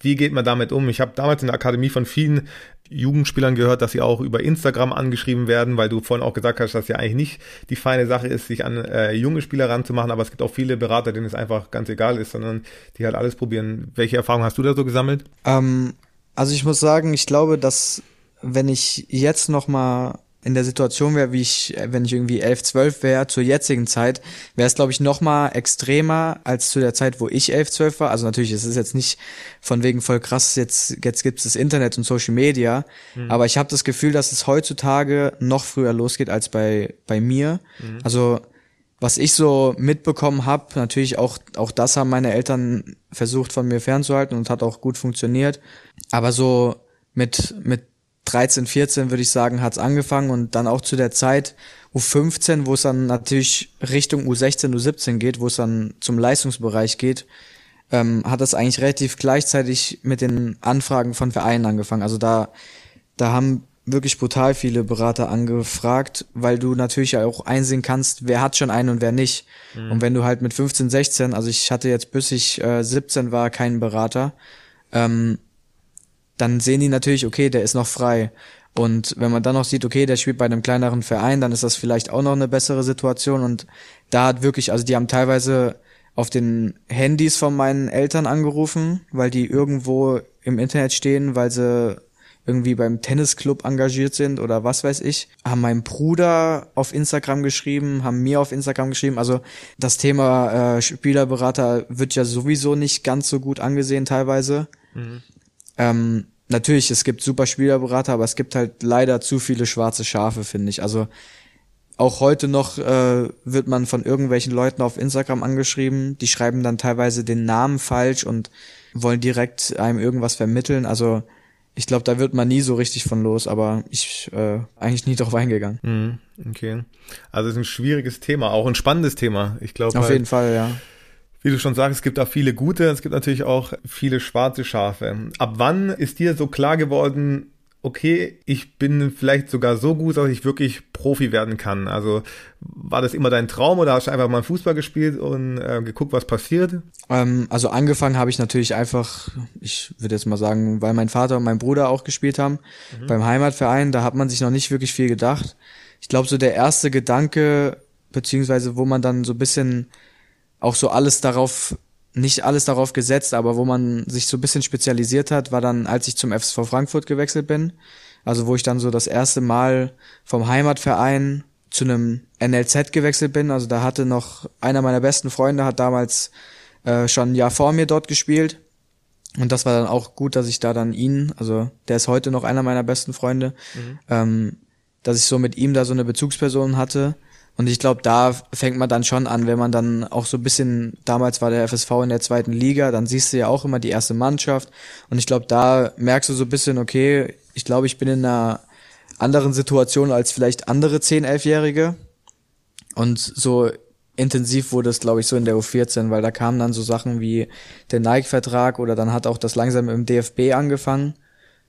Speaker 1: Wie geht man damit um? Ich habe damals in der Akademie von vielen Jugendspielern gehört, dass sie auch über Instagram angeschrieben werden, weil du vorhin auch gesagt hast, dass ja eigentlich nicht die feine Sache ist, sich an äh, junge Spieler ranzumachen, aber es gibt auch viele Berater, denen es einfach ganz egal ist, sondern die halt alles probieren. Welche Erfahrungen hast du da so gesammelt?
Speaker 2: Ähm, also ich muss sagen, ich glaube, dass wenn ich jetzt noch mal in der Situation wäre, wie ich, wenn ich irgendwie elf, zwölf wäre, zur jetzigen Zeit, wäre es, glaube ich, noch mal extremer als zu der Zeit, wo ich elf, zwölf war. Also natürlich, es ist jetzt nicht von wegen voll krass, jetzt, jetzt gibt es das Internet und Social Media, mhm. aber ich habe das Gefühl, dass es heutzutage noch früher losgeht als bei, bei mir. Mhm. Also was ich so mitbekommen habe, natürlich auch, auch das haben meine Eltern versucht von mir fernzuhalten und hat auch gut funktioniert. Aber so mit, mit 13, 14 würde ich sagen, hat's angefangen und dann auch zu der Zeit U15, wo es dann natürlich Richtung U16, U17 geht, wo es dann zum Leistungsbereich geht, ähm, hat das eigentlich relativ gleichzeitig mit den Anfragen von Vereinen angefangen. Also da, da haben wirklich brutal viele Berater angefragt, weil du natürlich auch einsehen kannst, wer hat schon einen und wer nicht. Mhm. Und wenn du halt mit 15, 16, also ich hatte jetzt bis ich äh, 17 war keinen Berater, ähm, dann sehen die natürlich, okay, der ist noch frei. Und wenn man dann noch sieht, okay, der spielt bei einem kleineren Verein, dann ist das vielleicht auch noch eine bessere Situation. Und da hat wirklich, also die haben teilweise auf den Handys von meinen Eltern angerufen, weil die irgendwo im Internet stehen, weil sie irgendwie beim Tennisclub engagiert sind oder was weiß ich, haben meinem Bruder auf Instagram geschrieben, haben mir auf Instagram geschrieben. Also das Thema äh, Spielerberater wird ja sowieso nicht ganz so gut angesehen teilweise. Mhm. Ähm, natürlich, es gibt super Spielerberater, aber es gibt halt leider zu viele schwarze Schafe, finde ich. Also auch heute noch äh, wird man von irgendwelchen Leuten auf Instagram angeschrieben, die schreiben dann teilweise den Namen falsch und wollen direkt einem irgendwas vermitteln. Also ich glaube, da wird man nie so richtig von los, aber ich äh, eigentlich nie drauf eingegangen.
Speaker 1: Mhm, okay. Also es ist ein schwieriges Thema, auch ein spannendes Thema. Ich glaube.
Speaker 2: Auf halt, jeden Fall, ja
Speaker 1: wie du schon sagst, es gibt auch viele gute, es gibt natürlich auch viele schwarze Schafe. Ab wann ist dir so klar geworden, okay, ich bin vielleicht sogar so gut, dass ich wirklich Profi werden kann? Also war das immer dein Traum oder hast du einfach mal Fußball gespielt und äh, geguckt, was passiert?
Speaker 2: Ähm, also angefangen habe ich natürlich einfach, ich würde jetzt mal sagen, weil mein Vater und mein Bruder auch gespielt haben mhm. beim Heimatverein, da hat man sich noch nicht wirklich viel gedacht. Ich glaube, so der erste Gedanke, beziehungsweise wo man dann so ein bisschen auch so alles darauf, nicht alles darauf gesetzt, aber wo man sich so ein bisschen spezialisiert hat, war dann, als ich zum FSV Frankfurt gewechselt bin. Also wo ich dann so das erste Mal vom Heimatverein zu einem NLZ gewechselt bin. Also da hatte noch einer meiner besten Freunde hat damals äh, schon ein Jahr vor mir dort gespielt. Und das war dann auch gut, dass ich da dann ihn, also der ist heute noch einer meiner besten Freunde, mhm. ähm, dass ich so mit ihm da so eine Bezugsperson hatte. Und ich glaube, da fängt man dann schon an, wenn man dann auch so ein bisschen, damals war der FSV in der zweiten Liga, dann siehst du ja auch immer die erste Mannschaft. Und ich glaube, da merkst du so ein bisschen, okay, ich glaube, ich bin in einer anderen Situation als vielleicht andere 10-, 11-Jährige. Und so intensiv wurde es, glaube ich, so in der U14, weil da kamen dann so Sachen wie der Nike-Vertrag oder dann hat auch das langsam im DFB angefangen.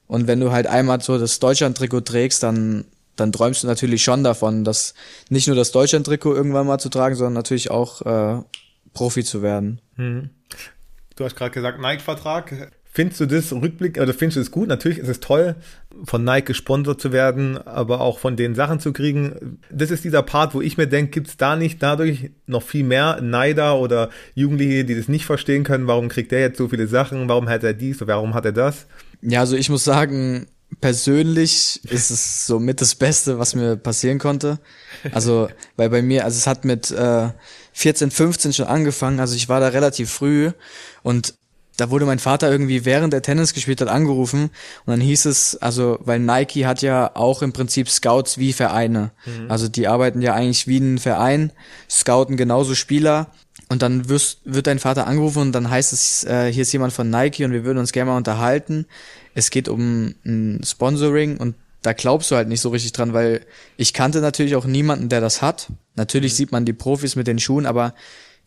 Speaker 2: Und wenn du halt einmal so das Deutschland-Trikot trägst, dann dann träumst du natürlich schon davon, dass nicht nur das Deutschland-Trikot irgendwann mal zu tragen, sondern natürlich auch äh, Profi zu werden.
Speaker 1: Hm. Du hast gerade gesagt, Nike-Vertrag. Findest du das Rückblick, oder findest du es gut? Natürlich ist es toll, von Nike gesponsert zu werden, aber auch von den Sachen zu kriegen. Das ist dieser Part, wo ich mir denke, gibt es da nicht dadurch noch viel mehr Neider oder Jugendliche, die das nicht verstehen können? Warum kriegt der jetzt so viele Sachen? Warum hat er dies? Warum hat er das?
Speaker 2: Ja, also ich muss sagen, persönlich ist es so mit das Beste, was mir passieren konnte. Also, weil bei mir, also es hat mit äh, 14, 15 schon angefangen, also ich war da relativ früh und da wurde mein Vater irgendwie während er Tennis gespielt hat angerufen und dann hieß es, also weil Nike hat ja auch im Prinzip Scouts wie Vereine. Mhm. Also die arbeiten ja eigentlich wie ein Verein, scouten genauso Spieler und dann wirst, wird dein Vater angerufen und dann heißt es, äh, hier ist jemand von Nike und wir würden uns gerne mal unterhalten. Es geht um ein Sponsoring und da glaubst du halt nicht so richtig dran, weil ich kannte natürlich auch niemanden, der das hat. Natürlich mhm. sieht man die Profis mit den Schuhen, aber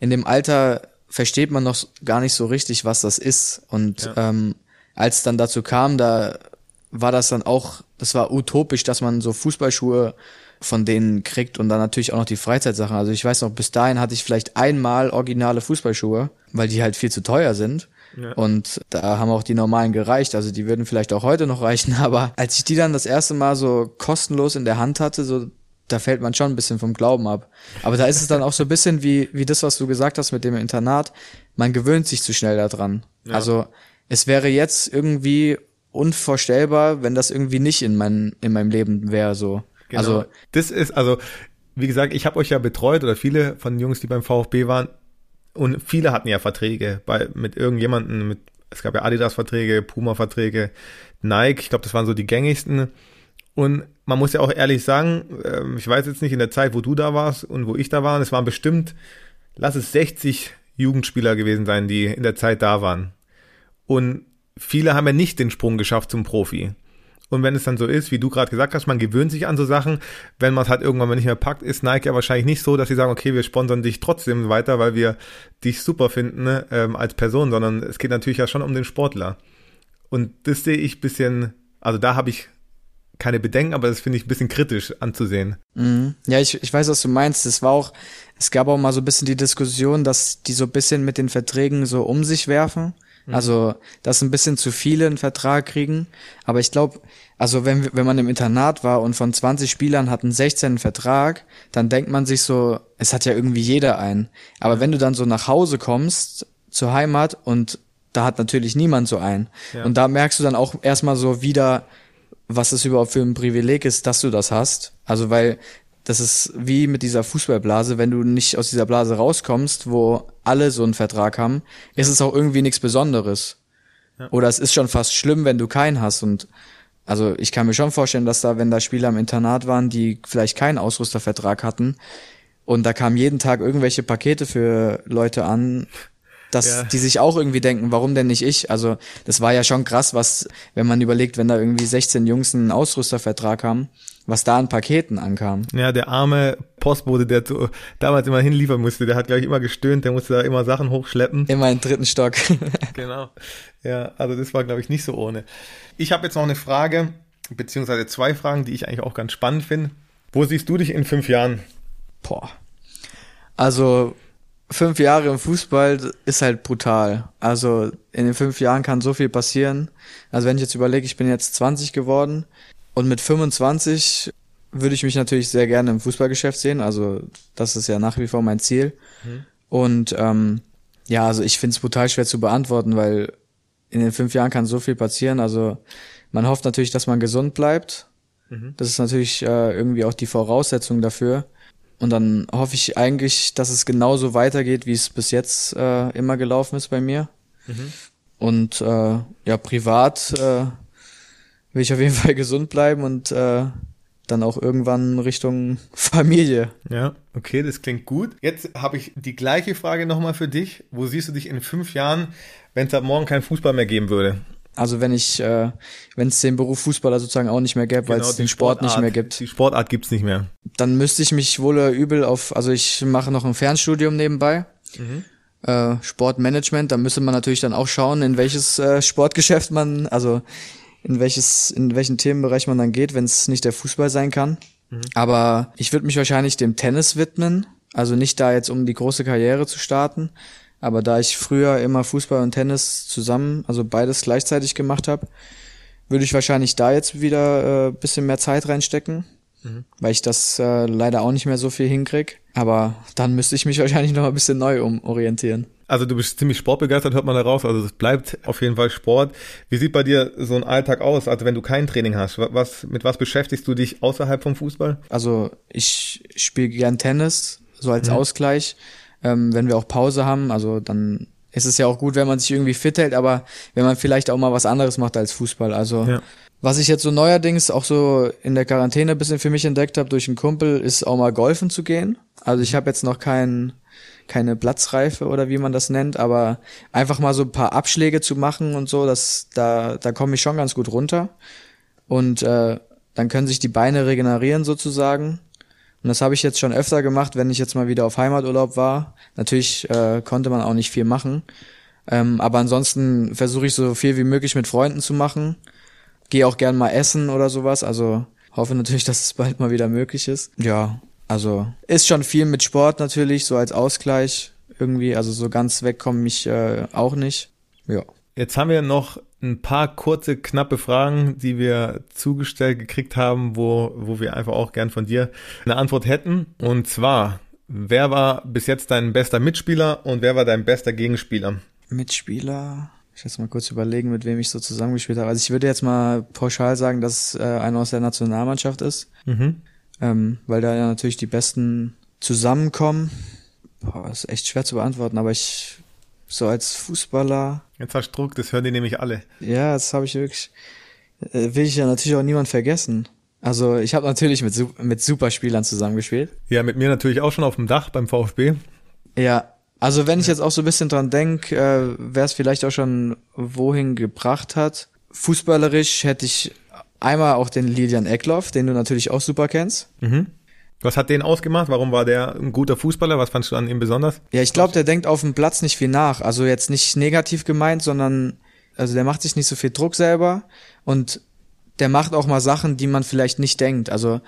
Speaker 2: in dem Alter versteht man noch gar nicht so richtig, was das ist. Und ja. ähm, als dann dazu kam, da war das dann auch, das war utopisch, dass man so Fußballschuhe von denen kriegt und dann natürlich auch noch die Freizeitsachen. Also ich weiß noch, bis dahin hatte ich vielleicht einmal originale Fußballschuhe, weil die halt viel zu teuer sind. Ja. Und da haben auch die normalen gereicht. Also die würden vielleicht auch heute noch reichen. <laughs> Aber als ich die dann das erste Mal so kostenlos in der Hand hatte, so da fällt man schon ein bisschen vom Glauben ab. Aber da ist es dann auch so ein bisschen wie, wie das, was du gesagt hast mit dem Internat. Man gewöhnt sich zu schnell daran. Ja. Also es wäre jetzt irgendwie unvorstellbar, wenn das irgendwie nicht in, mein, in meinem Leben wäre. So.
Speaker 1: Genau. Also das ist also, wie gesagt, ich habe euch ja betreut oder viele von den Jungs, die beim VfB waren, und viele hatten ja Verträge bei mit irgendjemanden, mit es gab ja Adidas-Verträge, Puma-Verträge, Nike, ich glaube, das waren so die gängigsten. Und man muss ja auch ehrlich sagen, ähm, ich weiß jetzt nicht in der Zeit, wo du da warst und wo ich da war, es waren bestimmt, lass es 60 Jugendspieler gewesen sein, die in der Zeit da waren. Und viele haben ja nicht den Sprung geschafft zum Profi. Und wenn es dann so ist, wie du gerade gesagt hast, man gewöhnt sich an so Sachen, wenn man es halt irgendwann mal nicht mehr packt, ist Nike ja wahrscheinlich nicht so, dass sie sagen, okay, wir sponsern dich trotzdem weiter, weil wir dich super finden ne, ähm, als Person, sondern es geht natürlich ja schon um den Sportler. Und das sehe ich bisschen, also da habe ich keine Bedenken, aber das finde ich ein bisschen kritisch anzusehen.
Speaker 2: Mhm. Ja, ich, ich weiß, was du meinst. Es war auch, es gab auch mal so ein bisschen die Diskussion, dass die so ein bisschen mit den Verträgen so um sich werfen. Mhm. Also, dass ein bisschen zu viele einen Vertrag kriegen. Aber ich glaube, also wenn, wenn man im Internat war und von 20 Spielern hatten 16 einen Vertrag, dann denkt man sich so, es hat ja irgendwie jeder einen. Aber wenn du dann so nach Hause kommst, zur Heimat und da hat natürlich niemand so einen. Ja. Und da merkst du dann auch erstmal so wieder, was es überhaupt für ein Privileg ist, dass du das hast. Also weil das ist wie mit dieser Fußballblase, wenn du nicht aus dieser Blase rauskommst, wo alle so einen Vertrag haben, ist es auch irgendwie nichts Besonderes. Ja. Oder es ist schon fast schlimm, wenn du keinen hast. Und also ich kann mir schon vorstellen, dass da, wenn da Spieler im Internat waren, die vielleicht keinen Ausrüstervertrag hatten, und da kamen jeden Tag irgendwelche Pakete für Leute an, dass ja. die sich auch irgendwie denken, warum denn nicht ich? Also das war ja schon krass, was, wenn man überlegt, wenn da irgendwie 16 Jungs einen Ausrüstervertrag haben, was da an Paketen ankam.
Speaker 1: Ja, der arme Postbote, der zu, damals immer hinliefern musste, der hat, glaube ich, immer gestöhnt, der musste da immer Sachen hochschleppen.
Speaker 2: Immer im dritten Stock. <laughs>
Speaker 1: genau. Ja, also das war, glaube ich, nicht so ohne. Ich habe jetzt noch eine Frage, beziehungsweise zwei Fragen, die ich eigentlich auch ganz spannend finde. Wo siehst du dich in fünf Jahren?
Speaker 2: Boah. Also fünf Jahre im Fußball ist halt brutal. Also in den fünf Jahren kann so viel passieren. Also wenn ich jetzt überlege, ich bin jetzt 20 geworden und mit 25 würde ich mich natürlich sehr gerne im Fußballgeschäft sehen. Also das ist ja nach wie vor mein Ziel. Mhm. Und ähm, ja, also ich finde es brutal schwer zu beantworten, weil in den fünf Jahren kann so viel passieren. Also man hofft natürlich, dass man gesund bleibt. Mhm. Das ist natürlich äh, irgendwie auch die Voraussetzung dafür. Und dann hoffe ich eigentlich, dass es genauso weitergeht, wie es bis jetzt äh, immer gelaufen ist bei mir. Mhm. Und äh, ja, privat äh, will ich auf jeden <laughs> Fall gesund bleiben und äh, dann auch irgendwann Richtung <laughs> Familie.
Speaker 1: Ja, okay, das klingt gut. Jetzt habe ich die gleiche Frage nochmal für dich. Wo siehst du dich in fünf Jahren, wenn es ab morgen keinen Fußball mehr geben würde?
Speaker 2: Also wenn ich, äh, wenn es den Beruf Fußballer sozusagen auch nicht mehr gäbe, genau, weil es den Sport Sportart, nicht mehr gibt.
Speaker 1: Die Sportart gibt's nicht mehr.
Speaker 2: Dann müsste ich mich wohl übel auf, also ich mache noch ein Fernstudium nebenbei. Mhm. Äh, Sportmanagement, da müsste man natürlich dann auch schauen, in welches äh, Sportgeschäft man, also in welches, in welchen Themenbereich man dann geht, wenn es nicht der Fußball sein kann. Mhm. Aber ich würde mich wahrscheinlich dem Tennis widmen. Also nicht da jetzt, um die große Karriere zu starten, aber da ich früher immer Fußball und Tennis zusammen, also beides gleichzeitig gemacht habe, würde ich wahrscheinlich da jetzt wieder äh, bisschen mehr Zeit reinstecken, mhm. weil ich das äh, leider auch nicht mehr so viel hinkrieg. Aber dann müsste ich mich wahrscheinlich noch ein bisschen neu umorientieren.
Speaker 1: Also du bist ziemlich sportbegeistert, hört man da raus. Also es bleibt auf jeden Fall Sport. Wie sieht bei dir so ein Alltag aus? Also wenn du kein Training hast, was, mit was beschäftigst du dich außerhalb vom Fußball?
Speaker 2: Also ich spiele gern Tennis, so als mhm. Ausgleich. Ähm, wenn wir auch Pause haben, also dann ist es ja auch gut, wenn man sich irgendwie fit hält, aber wenn man vielleicht auch mal was anderes macht als Fußball. Also ja. was ich jetzt so neuerdings auch so in der Quarantäne ein bisschen für mich entdeckt habe durch einen Kumpel, ist auch mal golfen zu gehen. Also ich habe jetzt noch keinen keine Platzreife oder wie man das nennt, aber einfach mal so ein paar Abschläge zu machen und so, das, da, da komme ich schon ganz gut runter. Und äh, dann können sich die Beine regenerieren sozusagen. Und das habe ich jetzt schon öfter gemacht, wenn ich jetzt mal wieder auf Heimaturlaub war. Natürlich äh, konnte man auch nicht viel machen. Ähm, aber ansonsten versuche ich so viel wie möglich mit Freunden zu machen. Gehe auch gern mal essen oder sowas. Also hoffe natürlich, <laughs> dass es bald mal wieder möglich ist. Ja, also ist schon viel mit Sport natürlich, so als Ausgleich irgendwie. Also so ganz wegkommen mich äh, auch nicht. Ja.
Speaker 1: Jetzt haben wir noch ein paar kurze, knappe Fragen, die wir zugestellt gekriegt haben, wo, wo wir einfach auch gern von dir eine Antwort hätten. Und zwar, wer war bis jetzt dein bester Mitspieler und wer war dein bester Gegenspieler?
Speaker 2: Mitspieler? Ich muss mal kurz überlegen, mit wem ich so zusammengespielt habe. Also ich würde jetzt mal pauschal sagen, dass äh, einer aus der Nationalmannschaft ist. Mhm ähm, weil da ja natürlich die Besten zusammenkommen. Boah, ist echt schwer zu beantworten, aber ich so als Fußballer.
Speaker 1: Jetzt hast du Druck, das hören die nämlich alle.
Speaker 2: Ja, das habe ich wirklich. Äh, will ich ja natürlich auch niemand vergessen. Also ich habe natürlich mit, mit Superspielern zusammengespielt.
Speaker 1: Ja, mit mir natürlich auch schon auf dem Dach beim VfB.
Speaker 2: Ja, also wenn ich jetzt auch so ein bisschen dran denke, äh, wer es vielleicht auch schon wohin gebracht hat. Fußballerisch hätte ich Einmal auch den Lilian Eckloff, den du natürlich auch super kennst.
Speaker 1: Mhm. Was hat den ausgemacht? Warum war der ein guter Fußballer? Was fandst du an ihm besonders?
Speaker 2: Ja, ich glaube, der denkt auf dem Platz nicht viel nach. Also jetzt nicht negativ gemeint, sondern also der macht sich nicht so viel Druck selber und der macht auch mal Sachen, die man vielleicht nicht denkt. Also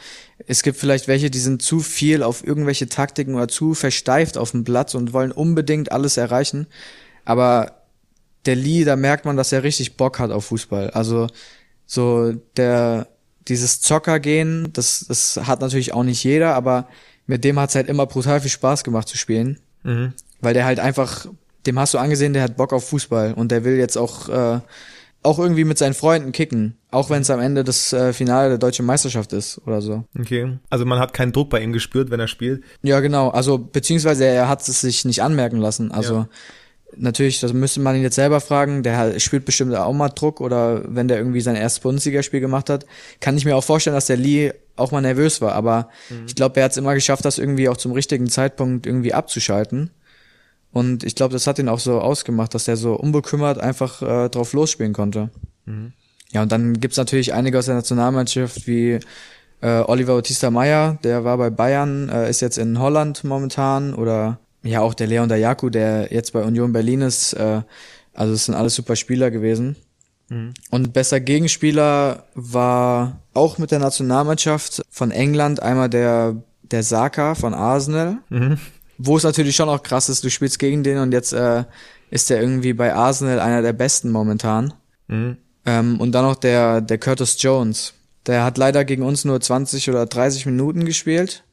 Speaker 2: es gibt vielleicht welche, die sind zu viel auf irgendwelche Taktiken oder zu versteift auf dem Platz und wollen unbedingt alles erreichen. Aber der Lee, da merkt man, dass er richtig Bock hat auf Fußball. Also so, der, dieses Zockergehen, das, das hat natürlich auch nicht jeder, aber mit dem hat's halt immer brutal viel Spaß gemacht zu spielen. Mhm. Weil der halt einfach, dem hast du angesehen, der hat Bock auf Fußball und der will jetzt auch, äh, auch irgendwie mit seinen Freunden kicken, auch wenn es am Ende das äh, Finale der deutschen Meisterschaft ist oder so.
Speaker 1: Okay, also man hat keinen Druck bei ihm gespürt, wenn er spielt.
Speaker 2: Ja, genau. Also beziehungsweise er hat es sich nicht anmerken lassen. Also ja natürlich, das müsste man ihn jetzt selber fragen, der spielt bestimmt auch mal Druck oder wenn der irgendwie sein erstes Bundesligaspiel gemacht hat, kann ich mir auch vorstellen, dass der Lee auch mal nervös war, aber mhm. ich glaube, er hat es immer geschafft, das irgendwie auch zum richtigen Zeitpunkt irgendwie abzuschalten. Und ich glaube, das hat ihn auch so ausgemacht, dass er so unbekümmert einfach äh, drauf losspielen konnte. Mhm. Ja, und dann gibt's natürlich einige aus der Nationalmannschaft wie äh, Oliver Bautista Meyer, der war bei Bayern, äh, ist jetzt in Holland momentan oder ja, auch der Leon Dayaku, der jetzt bei Union Berlin ist, äh, also es sind alles super Spieler gewesen. Mhm. Und bester Gegenspieler war auch mit der Nationalmannschaft von England einmal der, der Saka von Arsenal. Mhm. Wo es natürlich schon auch krass ist, du spielst gegen den und jetzt äh, ist der irgendwie bei Arsenal einer der besten momentan. Mhm. Ähm, und dann noch der, der Curtis Jones. Der hat leider gegen uns nur 20 oder 30 Minuten gespielt.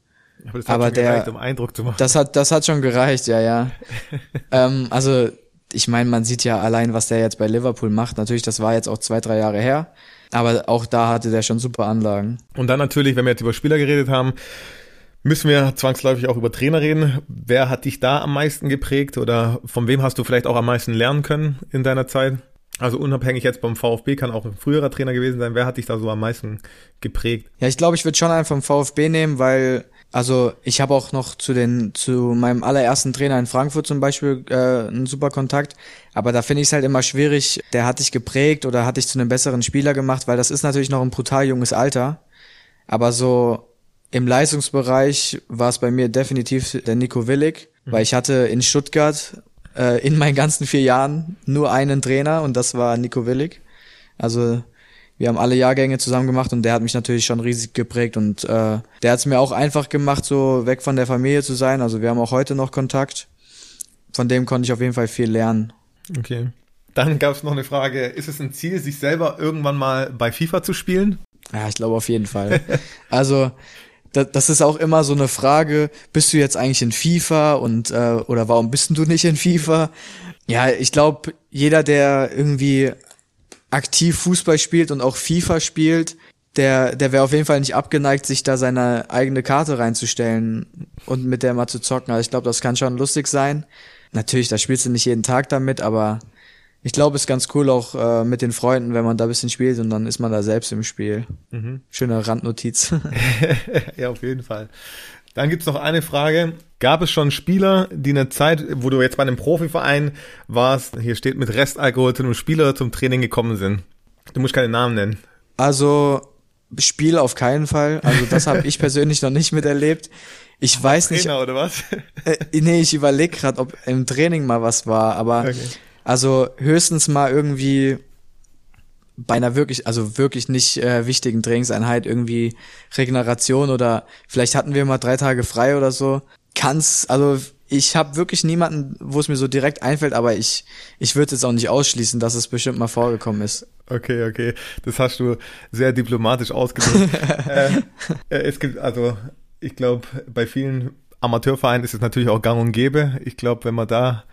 Speaker 2: Aber, das hat aber der, gereicht, um Eindruck zu machen. Das hat, das hat schon gereicht, ja, ja. <laughs> ähm, also ich meine, man sieht ja allein, was der jetzt bei Liverpool macht. Natürlich, das war jetzt auch zwei, drei Jahre her. Aber auch da hatte der schon super Anlagen.
Speaker 1: Und dann natürlich, wenn wir jetzt über Spieler geredet haben, müssen wir zwangsläufig auch über Trainer reden. Wer hat dich da am meisten geprägt oder von wem hast du vielleicht auch am meisten lernen können in deiner Zeit? Also unabhängig jetzt beim VfB kann auch ein früherer Trainer gewesen sein. Wer hat dich da so am meisten geprägt?
Speaker 2: Ja, ich glaube, ich würde schon einen vom VfB nehmen, weil also ich habe auch noch zu den zu meinem allerersten Trainer in Frankfurt zum Beispiel äh, einen super Kontakt, aber da finde ich es halt immer schwierig. Der hat dich geprägt oder hat dich zu einem besseren Spieler gemacht, weil das ist natürlich noch ein brutal junges Alter. Aber so im Leistungsbereich war es bei mir definitiv der Nico Willig, mhm. weil ich hatte in Stuttgart äh, in meinen ganzen vier Jahren nur einen Trainer und das war Nico Willig. Also wir haben alle Jahrgänge zusammen gemacht und der hat mich natürlich schon riesig geprägt und äh, der hat es mir auch einfach gemacht, so weg von der Familie zu sein. Also wir haben auch heute noch Kontakt. Von dem konnte ich auf jeden Fall viel lernen.
Speaker 1: Okay. Dann gab es noch eine Frage, ist es ein Ziel, sich selber irgendwann mal bei FIFA zu spielen?
Speaker 2: Ja, ich glaube auf jeden Fall. <laughs> also da, das ist auch immer so eine Frage, bist du jetzt eigentlich in FIFA und äh, oder warum bist du nicht in FIFA? Ja, ich glaube, jeder, der irgendwie aktiv Fußball spielt und auch FIFA spielt, der, der wäre auf jeden Fall nicht abgeneigt, sich da seine eigene Karte reinzustellen und mit der mal zu zocken. Also ich glaube, das kann schon lustig sein. Natürlich, da spielst du nicht jeden Tag damit, aber ich glaube, es ist ganz cool auch äh, mit den Freunden, wenn man da ein bisschen spielt und dann ist man da selbst im Spiel. Mhm. Schöne Randnotiz. <laughs>
Speaker 1: ja, auf jeden Fall. Dann gibt's noch eine Frage. Gab es schon Spieler, die in der Zeit, wo du jetzt bei einem Profiverein warst, hier steht mit Restalkohol zu einem Spieler zum Training gekommen sind? Du musst keine Namen nennen.
Speaker 2: Also Spiel auf keinen Fall. Also das habe ich <laughs> persönlich noch nicht miterlebt. Ich weiß Trainer, nicht.
Speaker 1: Oder was?
Speaker 2: Äh, nee, ich überlege gerade, ob im Training mal was war, aber okay. also höchstens mal irgendwie bei einer wirklich, also wirklich nicht äh, wichtigen Trainingseinheit irgendwie Regeneration oder vielleicht hatten wir mal drei Tage frei oder so. Kann's, also ich habe wirklich niemanden, wo es mir so direkt einfällt, aber ich, ich würde jetzt auch nicht ausschließen, dass es bestimmt mal vorgekommen ist.
Speaker 1: Okay, okay. Das hast du sehr diplomatisch ausgedrückt. <laughs> äh, äh, es gibt, also ich glaube, bei vielen Amateurvereinen ist es natürlich auch gang und gäbe. Ich glaube, wenn man da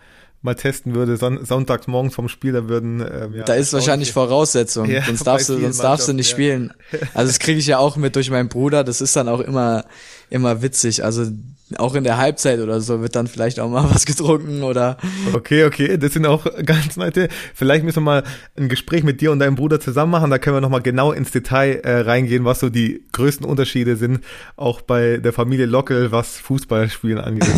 Speaker 1: mal testen würde, son sonntags morgens vom Spiel, da würden
Speaker 2: ähm, ja, Da ist wahrscheinlich Voraussetzung, <laughs> ja, sonst darfst du, sonst darfst du nicht ja. spielen. <laughs> Also das kriege ich ja auch mit durch meinen Bruder, das ist dann auch immer, immer witzig. Also auch in der Halbzeit oder so wird dann vielleicht auch mal <laughs> was getrunken oder.
Speaker 1: Okay, okay, das sind auch ganz nette. Vielleicht müssen wir mal ein Gespräch mit dir und deinem Bruder zusammen machen, da können wir nochmal genau ins Detail äh, reingehen, was so die größten Unterschiede sind, auch bei der Familie Lockel, was Fußballspielen angeht.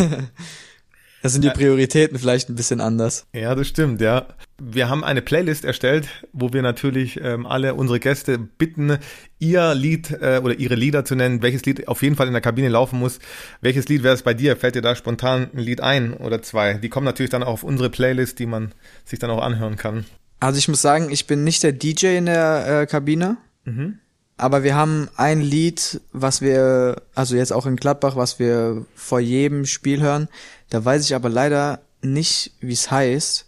Speaker 2: Da sind die Prioritäten vielleicht ein bisschen anders.
Speaker 1: Ja, das stimmt, ja. Wir haben eine Playlist erstellt, wo wir natürlich ähm, alle unsere Gäste bitten, ihr Lied äh, oder ihre Lieder zu nennen, welches Lied auf jeden Fall in der Kabine laufen muss. Welches Lied wäre es bei dir? Fällt dir da spontan ein Lied ein oder zwei? Die kommen natürlich dann auch auf unsere Playlist, die man sich dann auch anhören kann.
Speaker 2: Also ich muss sagen, ich bin nicht der DJ in der äh, Kabine. Mhm. Aber wir haben ein Lied, was wir, also jetzt auch in Gladbach, was wir vor jedem Spiel hören. Da weiß ich aber leider nicht, wie es heißt.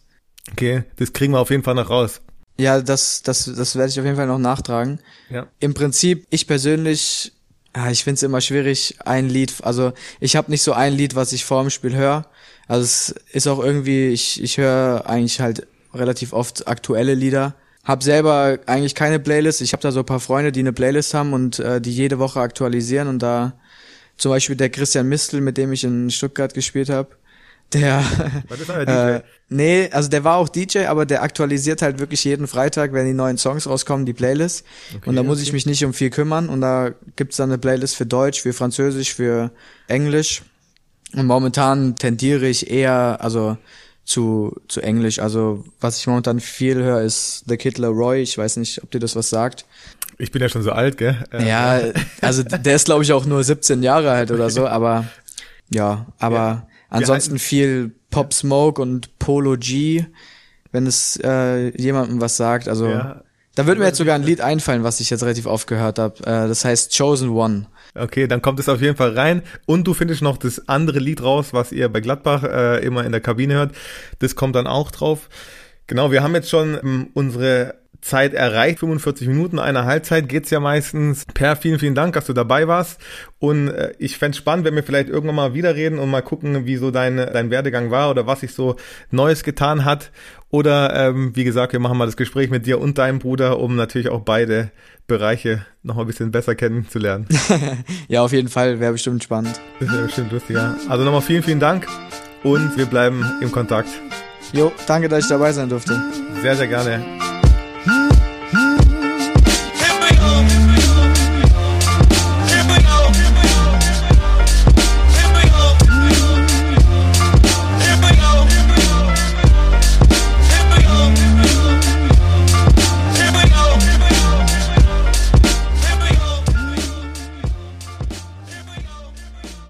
Speaker 1: Okay, das kriegen wir auf jeden Fall noch raus.
Speaker 2: Ja, das, das, das werde ich auf jeden Fall noch nachtragen. Ja. Im Prinzip, ich persönlich, ja, ich finde es immer schwierig, ein Lied, also ich habe nicht so ein Lied, was ich vor dem Spiel höre. Also es ist auch irgendwie, ich, ich höre eigentlich halt relativ oft aktuelle Lieder hab selber eigentlich keine Playlist. Ich habe da so ein paar Freunde, die eine Playlist haben und äh, die jede Woche aktualisieren. Und da zum Beispiel der Christian Mistel, mit dem ich in Stuttgart gespielt habe, der, <laughs> äh, nee, also der war auch DJ, aber der aktualisiert halt wirklich jeden Freitag, wenn die neuen Songs rauskommen, die Playlist. Okay, und da muss okay. ich mich nicht um viel kümmern. Und da gibt's dann eine Playlist für Deutsch, für Französisch, für Englisch. Und momentan tendiere ich eher, also zu, zu Englisch. Also was ich momentan viel höre, ist The Kid Leroy. Ich weiß nicht, ob dir das was sagt.
Speaker 1: Ich bin ja schon so alt, gell?
Speaker 2: Ja, also der ist glaube ich auch nur 17 Jahre alt oder so, aber ja, aber ja. ansonsten viel Pop Smoke und Polo G, wenn es äh, jemandem was sagt. Also ja. da würde mir jetzt sogar ein Lied einfallen, was ich jetzt relativ oft gehört habe. Äh, das heißt Chosen One.
Speaker 1: Okay, dann kommt es auf jeden Fall rein. Und du findest noch das andere Lied raus, was ihr bei Gladbach äh, immer in der Kabine hört. Das kommt dann auch drauf. Genau, wir haben jetzt schon ähm, unsere Zeit erreicht. 45 Minuten einer Halbzeit geht's ja meistens. Per, vielen, vielen Dank, dass du dabei warst. Und äh, ich fände spannend, wenn wir vielleicht irgendwann mal wieder reden und mal gucken, wie so dein, dein Werdegang war oder was sich so Neues getan hat. Oder ähm, wie gesagt, wir machen mal das Gespräch mit dir und deinem Bruder, um natürlich auch beide Bereiche noch mal ein bisschen besser kennenzulernen. <laughs>
Speaker 2: ja, auf jeden Fall, wäre bestimmt spannend.
Speaker 1: Das wäre bestimmt lustig, ja. Also nochmal vielen, vielen Dank und wir bleiben im Kontakt.
Speaker 2: Jo, danke, dass ich dabei sein durfte.
Speaker 1: Sehr, sehr gerne.